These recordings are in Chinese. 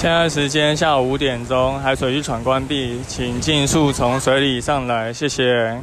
现在时间下午五点钟，海水浴场关闭，请尽速从水里上来，谢谢。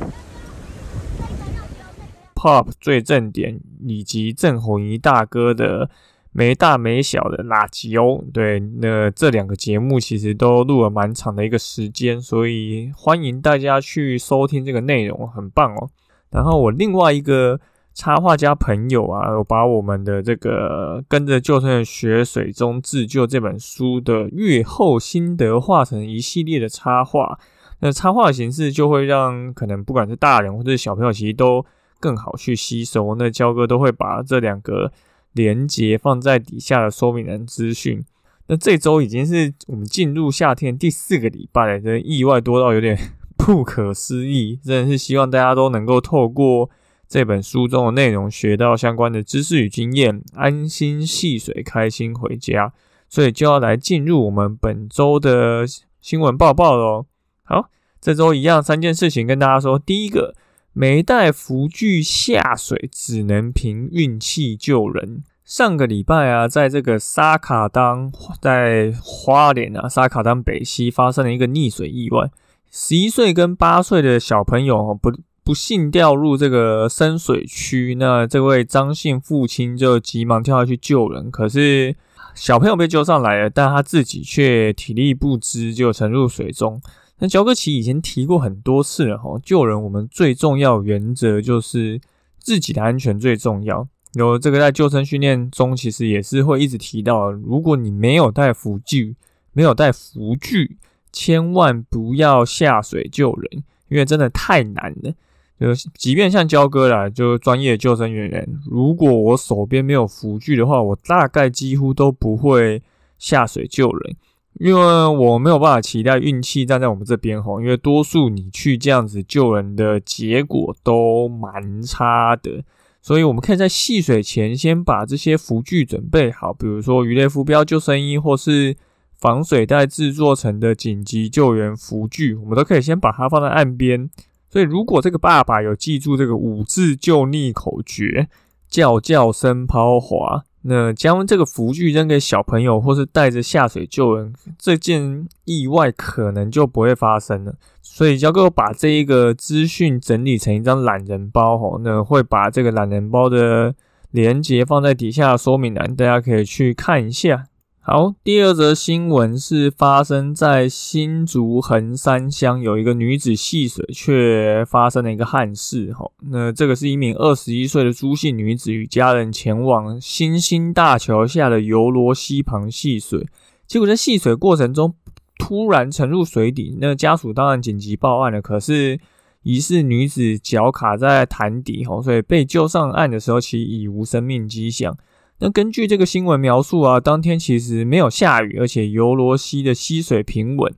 Pop 最正点以及郑红怡大哥的没大没小的垃圾哦，对，那这两个节目其实都录了蛮长的一个时间，所以欢迎大家去收听这个内容，很棒哦。然后我另外一个。插画家朋友啊，有把我们的这个跟着救生员学水中自救这本书的阅后心得画成一系列的插画。那插画形式就会让可能不管是大人或者小朋友，其实都更好去吸收。那焦哥都会把这两个连接放在底下的说明栏资讯。那这周已经是我们进入夏天第四个礼拜了，真的意外多到有点 不可思议。真的是希望大家都能够透过。这本书中的内容学到相关的知识与经验，安心戏水，开心回家。所以就要来进入我们本周的新闻报报喽。好，这周一样三件事情跟大家说。第一个，没带浮具下水，只能凭运气救人。上个礼拜啊，在这个沙卡当，在花莲啊，沙卡当北溪发生了一个溺水意外，十一岁跟八岁的小朋友不。不幸掉入这个深水区，那这位张姓父亲就急忙跳下去救人，可是小朋友被救上来了，但他自己却体力不支，就沉入水中。那焦哥奇以前提过很多次了哈，救人我们最重要原则就是自己的安全最重要。有这个在救生训练中，其实也是会一直提到，如果你没有带浮具，没有带浮具，千万不要下水救人，因为真的太难了。就即便像焦哥啦，就专业救生员员，如果我手边没有浮具的话，我大概几乎都不会下水救人，因为我没有办法期待运气站在我们这边吼，因为多数你去这样子救人的结果都蛮差的，所以我们可以在戏水前先把这些浮具准备好，比如说鱼类浮标救生衣或是防水袋制作成的紧急救援浮具，我们都可以先把它放在岸边。所以，如果这个爸爸有记住这个五字救溺口诀，叫叫声抛滑，那将这个浮具扔给小朋友，或是带着下水救人，这件意外可能就不会发生了。所以，教哥把这一个资讯整理成一张懒人包，吼，那会把这个懒人包的连接放在底下说明栏，大家可以去看一下。好，第二则新闻是发生在新竹横山乡，有一个女子戏水，却发生了一个憾事。哈，那这个是一名二十一岁的朱姓女子，与家人前往新兴大桥下的游罗溪旁戏水，结果在戏水过程中突然沉入水底。那家属当然紧急报案了，可是疑似女子脚卡在潭底，哈，所以被救上岸的时候，其已无生命迹象。那根据这个新闻描述啊，当天其实没有下雨，而且尤罗溪的溪水平稳。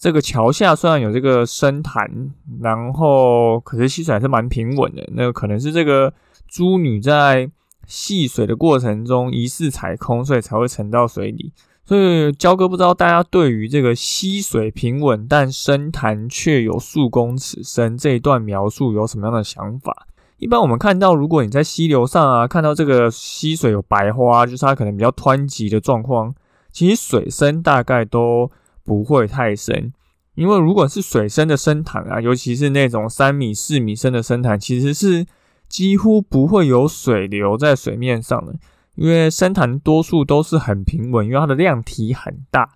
这个桥下虽然有这个深潭，然后可是溪水还是蛮平稳的。那可能是这个猪女在戏水的过程中疑似踩空，所以才会沉到水里。所以焦哥不知道大家对于这个溪水平稳但深潭却有数公尺深这一段描述有什么样的想法？一般我们看到，如果你在溪流上啊，看到这个溪水有白花，就是它可能比较湍急的状况。其实水深大概都不会太深，因为如果是水深的深潭啊，尤其是那种三米、四米深的深潭，其实是几乎不会有水流在水面上的，因为深潭多数都是很平稳，因为它的量体很大。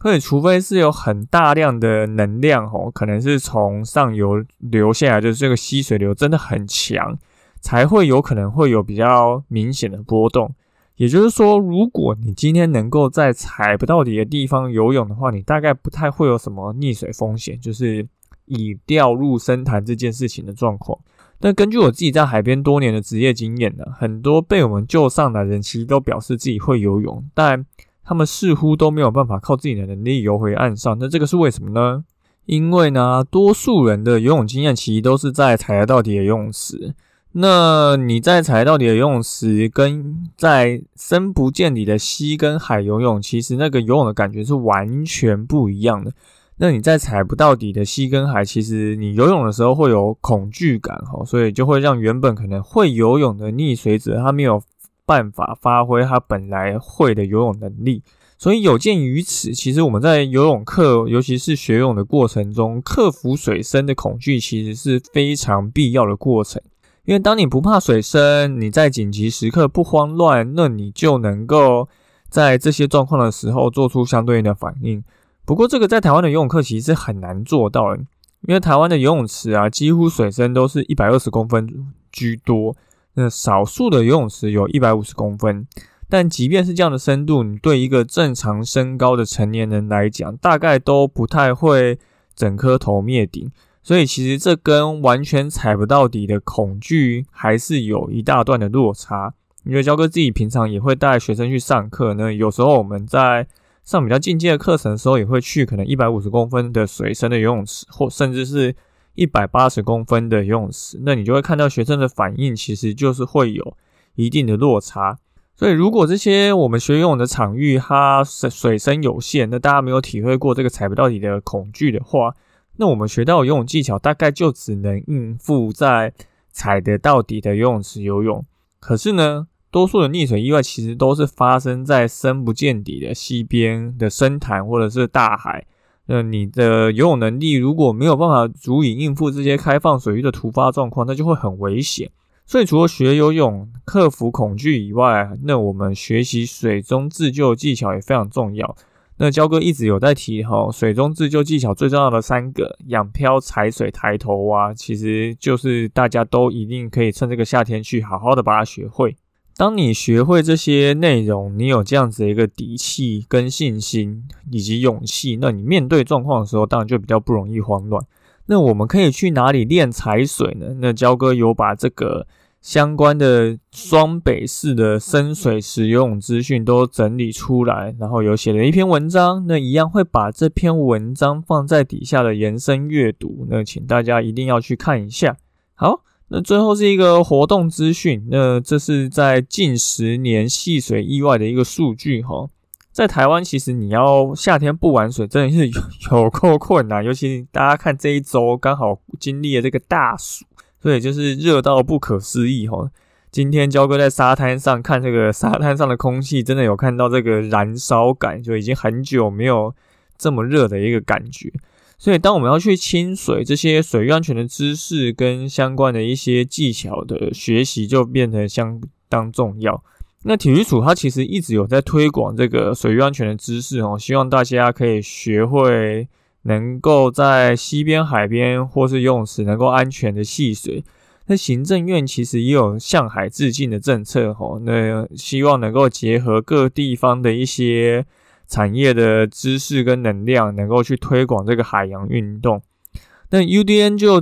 所以，除非是有很大量的能量吼，可能是从上游流下来，就是这个溪水流真的很强，才会有可能会有比较明显的波动。也就是说，如果你今天能够在踩不到底的地方游泳的话，你大概不太会有什么溺水风险，就是以掉入深潭这件事情的状况。但根据我自己在海边多年的职业经验呢，很多被我们救上来的人其实都表示自己会游泳，但他们似乎都没有办法靠自己的能力游回岸上。那这个是为什么呢？因为呢，多数人的游泳经验其实都是在踩到底的游泳池。那你在踩到底的游泳池，跟在深不见底的溪跟海游泳，其实那个游泳的感觉是完全不一样的。那你在踩不到底的溪跟海，其实你游泳的时候会有恐惧感哈，所以就会让原本可能会游泳的溺水者，他没有办法发挥他本来会的游泳能力。所以有鉴于此，其实我们在游泳课，尤其是学泳的过程中，克服水深的恐惧，其实是非常必要的过程。因为当你不怕水深，你在紧急时刻不慌乱，那你就能够在这些状况的时候做出相对应的反应。不过，这个在台湾的游泳课其实是很难做到的，因为台湾的游泳池啊，几乎水深都是一百二十公分居多，那少数的游泳池有一百五十公分。但即便是这样的深度，你对一个正常身高的成年人来讲，大概都不太会整颗头灭顶。所以其实这跟完全踩不到底的恐惧还是有一大段的落差。因为焦哥自己平常也会带学生去上课，那有时候我们在上比较进阶的课程的时候，也会去可能一百五十公分的水深的游泳池，或甚至是一百八十公分的游泳池，那你就会看到学生的反应，其实就是会有一定的落差。所以，如果这些我们学游泳的场域它水水深有限，那大家没有体会过这个踩不到底的恐惧的话，那我们学到游泳技巧大概就只能应付在踩得到底的游泳池游泳。可是呢，多数的溺水意外其实都是发生在深不见底的溪边的深潭或者是大海。那你的游泳能力如果没有办法足以应付这些开放水域的突发状况，那就会很危险。所以，除了学游泳、克服恐惧以外，那我们学习水中自救技巧也非常重要。那焦哥一直有在提哈，水中自救技巧最重要的三个：仰漂、踩水、抬头蛙，其实就是大家都一定可以趁这个夏天去好好的把它学会。当你学会这些内容，你有这样子的一个底气、跟信心以及勇气，那你面对状况的时候，当然就比较不容易慌乱。那我们可以去哪里练踩水呢？那焦哥有把这个相关的双北市的深水池游泳资讯都整理出来，然后有写了一篇文章。那一样会把这篇文章放在底下的延伸阅读。那请大家一定要去看一下。好，那最后是一个活动资讯。那这是在近十年戏水意外的一个数据哈。在台湾，其实你要夏天不玩水，真的是有 够困难。尤其大家看这一周，刚好经历了这个大暑，所以就是热到不可思议哈。今天焦哥在沙滩上看这个沙滩上的空气，真的有看到这个燃烧感，就已经很久没有这么热的一个感觉。所以，当我们要去清水，这些水域安全的知识跟相关的一些技巧的学习，就变得相当重要。那体育署它其实一直有在推广这个水域安全的知识哦，希望大家可以学会能够在溪边、海边或是游泳池能够安全的戏水。那行政院其实也有向海致敬的政策哦，那希望能够结合各地方的一些产业的知识跟能量，能够去推广这个海洋运动。那 UDN 就。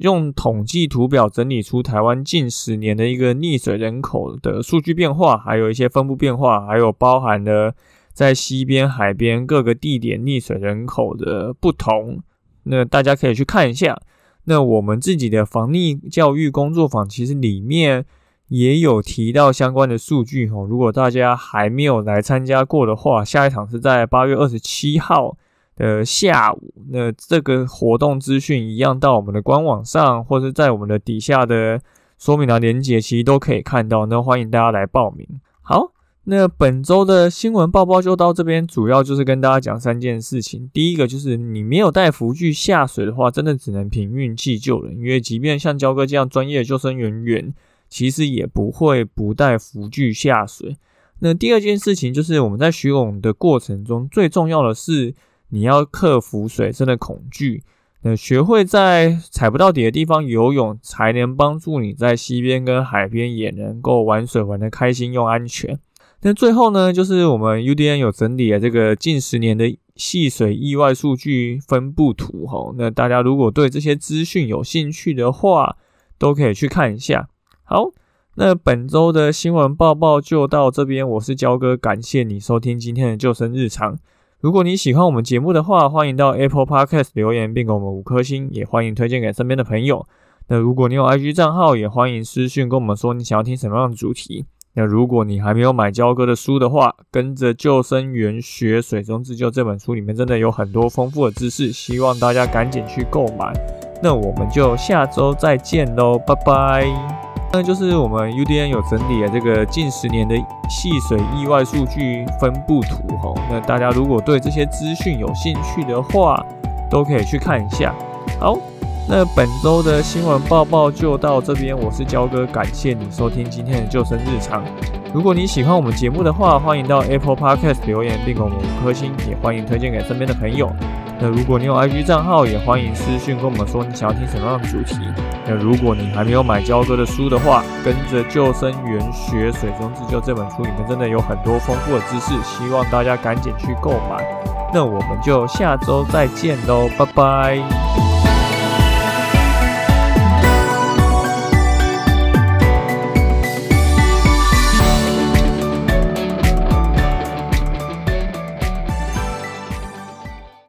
用统计图表整理出台湾近十年的一个溺水人口的数据变化，还有一些分布变化，还有包含了在西边、海边各个地点溺水人口的不同。那大家可以去看一下。那我们自己的防溺教育工作坊其实里面也有提到相关的数据哦。如果大家还没有来参加过的话，下一场是在八月二十七号。的下午，那这个活动资讯一样到我们的官网上，或者在我们的底下的说明栏连接，其实都可以看到。那欢迎大家来报名。好，那本周的新闻报报就到这边，主要就是跟大家讲三件事情。第一个就是你没有带浮具下水的话，真的只能凭运气救人，因为即便像焦哥这样专业的救生人员，其实也不会不带浮具下水。那第二件事情就是我们在学泳的过程中，最重要的是。你要克服水深的恐惧，那学会在踩不到底的地方游泳，才能帮助你在溪边跟海边也能够玩水玩的开心又安全。那最后呢，就是我们 UDN 有整理了这个近十年的戏水意外数据分布图哈。那大家如果对这些资讯有兴趣的话，都可以去看一下。好，那本周的新闻报报就到这边，我是焦哥，感谢你收听今天的救生日常。如果你喜欢我们节目的话，欢迎到 Apple Podcast 留言并给我们五颗星，也欢迎推荐给身边的朋友。那如果你有 IG 账号，也欢迎私讯跟我们说你想要听什么样的主题。那如果你还没有买焦哥的书的话，跟着救生员学水中自救这本书里面真的有很多丰富的知识，希望大家赶紧去购买。那我们就下周再见喽，拜拜。那就是我们 UDN 有整理了这个近十年的戏水意外数据分布图哈。那大家如果对这些资讯有兴趣的话，都可以去看一下。好，那本周的新闻报报就到这边，我是焦哥，感谢你收听今天的救生日常。如果你喜欢我们节目的话，欢迎到 Apple Podcast 留言并给我们五颗星，也欢迎推荐给身边的朋友。那如果你有 IG 账号，也欢迎私讯跟我们说你想要听什么样的主题。那如果你还没有买焦哥的书的话，跟着救生员学水中自救这本书里面真的有很多丰富的知识，希望大家赶紧去购买。那我们就下周再见喽，拜拜。